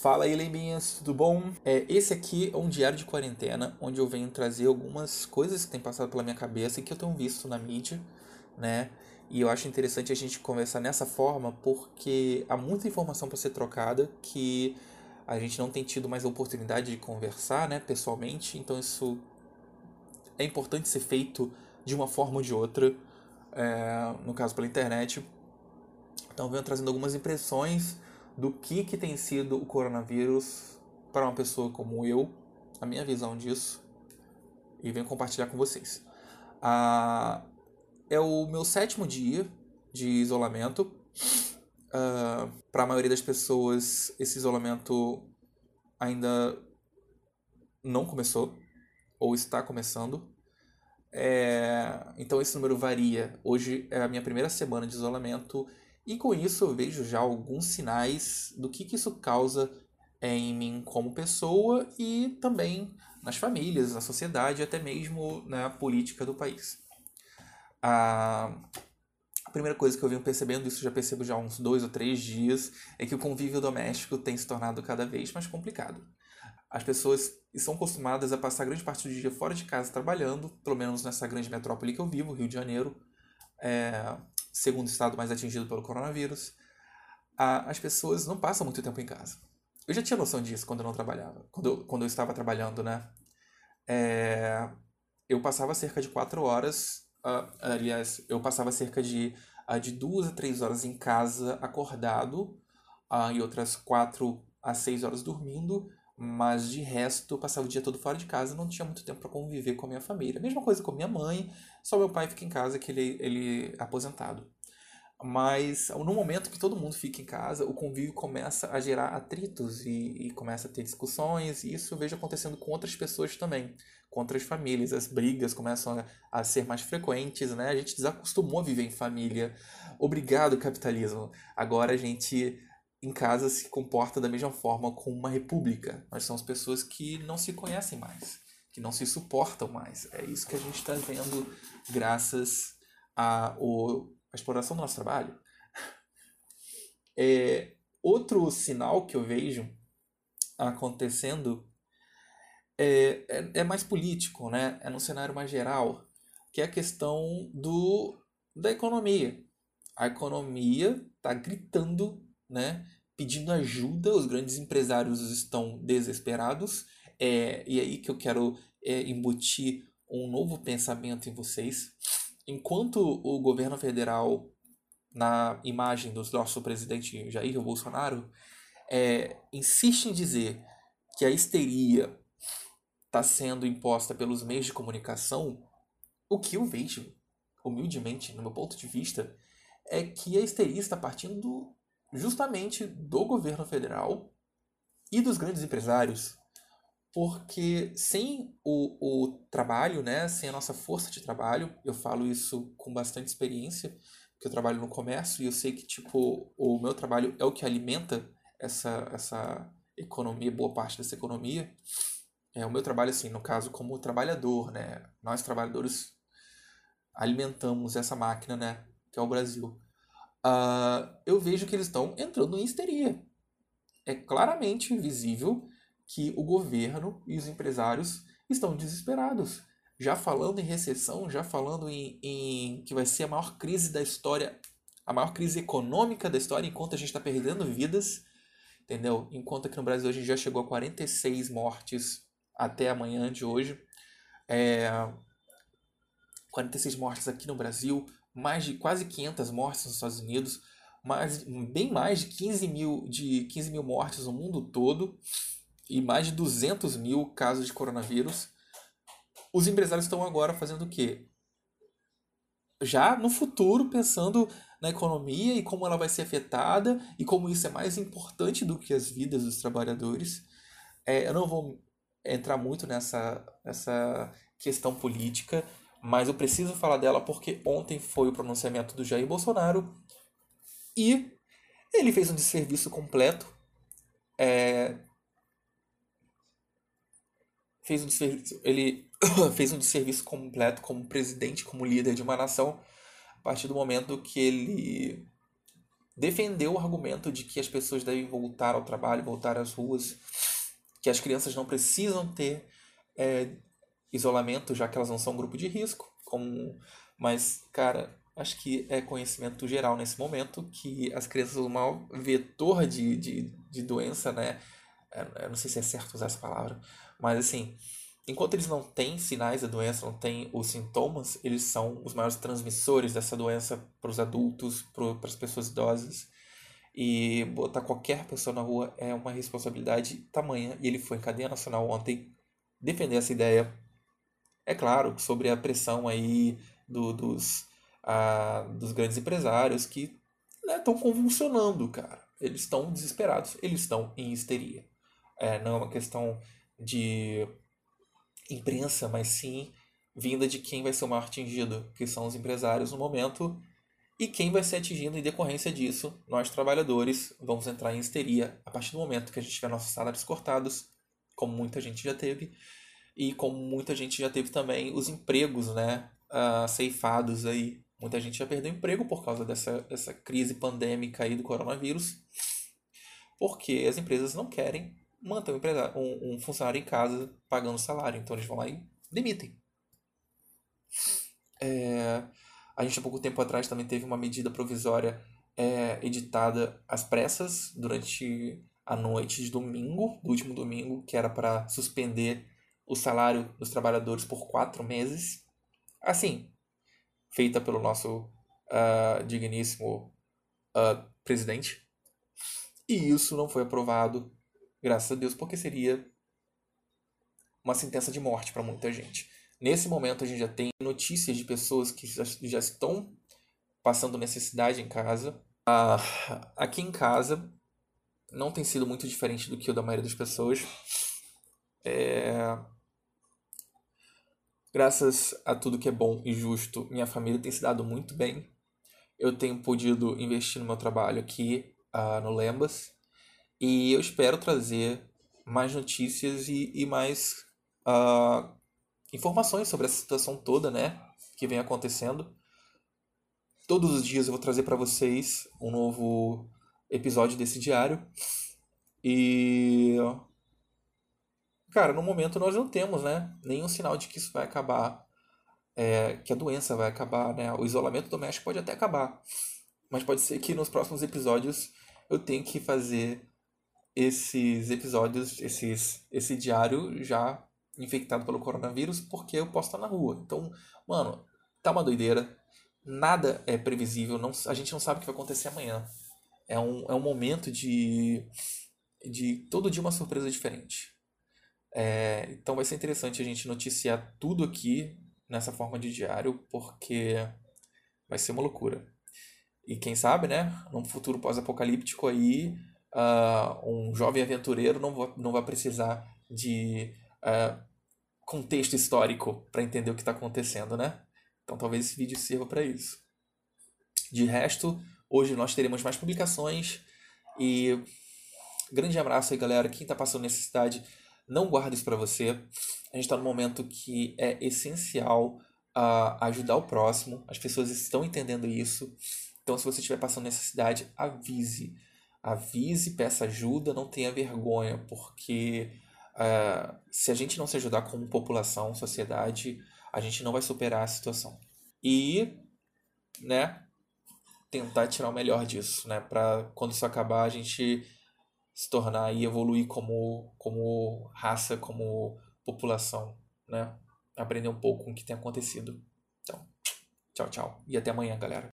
Fala aí, lembinhas, tudo bom? É, esse aqui é um diário de quarentena, onde eu venho trazer algumas coisas que têm passado pela minha cabeça e que eu tenho visto na mídia, né? E eu acho interessante a gente conversar nessa forma porque há muita informação para ser trocada que a gente não tem tido mais a oportunidade de conversar, né, pessoalmente. Então isso é importante ser feito de uma forma ou de outra, é, no caso pela internet. Então venho trazendo algumas impressões do que, que tem sido o coronavírus para uma pessoa como eu, a minha visão disso, e venho compartilhar com vocês. Ah, é o meu sétimo dia de isolamento. Uh, para a maioria das pessoas, esse isolamento ainda não começou, ou está começando. É, então esse número varia. Hoje é a minha primeira semana de isolamento e com isso eu vejo já alguns sinais do que, que isso causa em mim como pessoa e também nas famílias, na sociedade, até mesmo na política do país. A primeira coisa que eu venho percebendo, isso já percebo já há uns dois ou três dias, é que o convívio doméstico tem se tornado cada vez mais complicado. As pessoas estão acostumadas a passar grande parte do dia fora de casa trabalhando, pelo menos nessa grande metrópole que eu vivo, Rio de Janeiro. É, segundo estado mais atingido pelo coronavírus, a, as pessoas não passam muito tempo em casa. Eu já tinha noção disso quando eu não trabalhava, quando eu, quando eu estava trabalhando, né? É, eu passava cerca de quatro horas, uh, aliás, eu passava cerca de, uh, de duas a três horas em casa acordado uh, e outras quatro a seis horas dormindo, mas de resto eu passava o dia todo fora de casa não tinha muito tempo para conviver com a minha família. Mesma coisa com minha mãe, só meu pai fica em casa que ele, ele é aposentado. Mas no momento que todo mundo fica em casa, o convívio começa a gerar atritos e, e começa a ter discussões, e isso eu vejo acontecendo com outras pessoas também, com outras famílias. As brigas começam a, a ser mais frequentes, né? A gente desacostumou a viver em família. Obrigado, capitalismo. Agora a gente em casa se comporta da mesma forma com uma república. Nós somos pessoas que não se conhecem mais, que não se suportam mais. É isso que a gente está vendo graças à, à exploração do nosso trabalho. É, outro sinal que eu vejo acontecendo é, é, é, mais político, né? é no cenário mais geral, que é a questão do, da economia. A economia está gritando né, pedindo ajuda, os grandes empresários estão desesperados, é, e é aí que eu quero é, embutir um novo pensamento em vocês. Enquanto o governo federal, na imagem do nosso presidente Jair Bolsonaro, é, insiste em dizer que a histeria está sendo imposta pelos meios de comunicação, o que eu vejo, humildemente, no meu ponto de vista, é que a histeria está partindo justamente do governo federal e dos grandes empresários, porque sem o, o trabalho, né, sem a nossa força de trabalho, eu falo isso com bastante experiência, porque eu trabalho no comércio e eu sei que tipo o meu trabalho é o que alimenta essa essa economia, boa parte dessa economia. É o meu trabalho assim, no caso como trabalhador, né? Nós trabalhadores alimentamos essa máquina, né, que é o Brasil uh, eu vejo que eles estão entrando em histeria. É claramente visível que o governo e os empresários estão desesperados. Já falando em recessão, já falando em, em que vai ser a maior crise da história, a maior crise econômica da história, enquanto a gente está perdendo vidas, entendeu? Enquanto aqui no Brasil a gente já chegou a 46 mortes até amanhã de hoje. É, 46 mortes aqui no Brasil, mais de quase 500 mortes nos Estados Unidos, mais, bem mais de 15 mil, de 15 mil mortes no mundo todo e mais de 200 mil casos de coronavírus. Os empresários estão agora fazendo o quê? Já no futuro, pensando na economia e como ela vai ser afetada e como isso é mais importante do que as vidas dos trabalhadores. É, eu não vou entrar muito nessa, nessa questão política, mas eu preciso falar dela porque ontem foi o pronunciamento do Jair Bolsonaro e ele fez um desserviço completo. É, fez um desserviço, ele fez um desserviço completo como presidente, como líder de uma nação, a partir do momento que ele defendeu o argumento de que as pessoas devem voltar ao trabalho, voltar às ruas, que as crianças não precisam ter é, isolamento, já que elas não são um grupo de risco. Como... Mas, cara, acho que é conhecimento geral nesse momento que as crianças o maior vetor de, de, de doença, né? É, eu não sei se é certo usar essa palavra, mas assim, enquanto eles não têm sinais da doença, não têm os sintomas, eles são os maiores transmissores dessa doença para os adultos, para as pessoas idosas. E botar qualquer pessoa na rua é uma responsabilidade tamanha. E ele foi em cadeia nacional ontem defender essa ideia. É claro, sobre a pressão aí do, dos, a, dos grandes empresários que estão né, convulsionando, cara. Eles estão desesperados, eles estão em histeria. É, não é uma questão de imprensa, mas sim vinda de quem vai ser o maior atingido, que são os empresários no momento, e quem vai ser atingido em decorrência disso, nós trabalhadores vamos entrar em histeria a partir do momento que a gente tiver nossos salários cortados, como muita gente já teve, e como muita gente já teve também os empregos, né, uh, ceifados aí. Muita gente já perdeu emprego por causa dessa, dessa crise pandêmica aí do coronavírus, porque as empresas não querem manter um, um, um funcionário em casa pagando salário. Então eles vão lá e demitem. É, a gente há pouco tempo atrás também teve uma medida provisória é, editada às pressas durante a noite de domingo, do último domingo, que era para suspender o salário dos trabalhadores por quatro meses. Assim, feita pelo nosso uh, digníssimo uh, presidente. E isso não foi aprovado Graças a Deus, porque seria uma sentença de morte para muita gente. Nesse momento, a gente já tem notícias de pessoas que já, já estão passando necessidade em casa. Ah, aqui em casa, não tem sido muito diferente do que o da maioria das pessoas. É... Graças a tudo que é bom e justo, minha família tem se dado muito bem. Eu tenho podido investir no meu trabalho aqui uh, no Lembas. E eu espero trazer mais notícias e, e mais uh, informações sobre essa situação toda, né? Que vem acontecendo. Todos os dias eu vou trazer para vocês um novo episódio desse diário. E. Cara, no momento nós não temos, né? Nenhum sinal de que isso vai acabar. É, que a doença vai acabar, né? O isolamento doméstico pode até acabar. Mas pode ser que nos próximos episódios eu tenha que fazer esses episódios, esses, esse diário já infectado pelo coronavírus porque eu posso estar na rua. Então, mano, tá uma doideira. Nada é previsível, não, a gente não sabe o que vai acontecer amanhã. É um, é um momento de, de todo dia uma surpresa diferente. É, então vai ser interessante a gente noticiar tudo aqui nessa forma de diário, porque vai ser uma loucura. E quem sabe, né, num futuro pós-apocalíptico aí, uh, um jovem aventureiro não, vai, não vai precisar de uh, contexto histórico para entender o que está acontecendo, né? Então talvez esse vídeo sirva para isso. De resto, hoje nós teremos mais publicações e grande abraço aí, galera. Quem está passando necessidade, não guarde isso para você. A gente está num momento que é essencial uh, ajudar o próximo. As pessoas estão entendendo isso. Então, se você estiver passando necessidade, avise avise, peça ajuda, não tenha vergonha, porque uh, se a gente não se ajudar como população, sociedade, a gente não vai superar a situação. E, né, tentar tirar o melhor disso, né, para quando isso acabar a gente se tornar e evoluir como, como raça, como população, né, aprender um pouco com o que tem acontecido. Então, tchau, tchau e até amanhã, galera.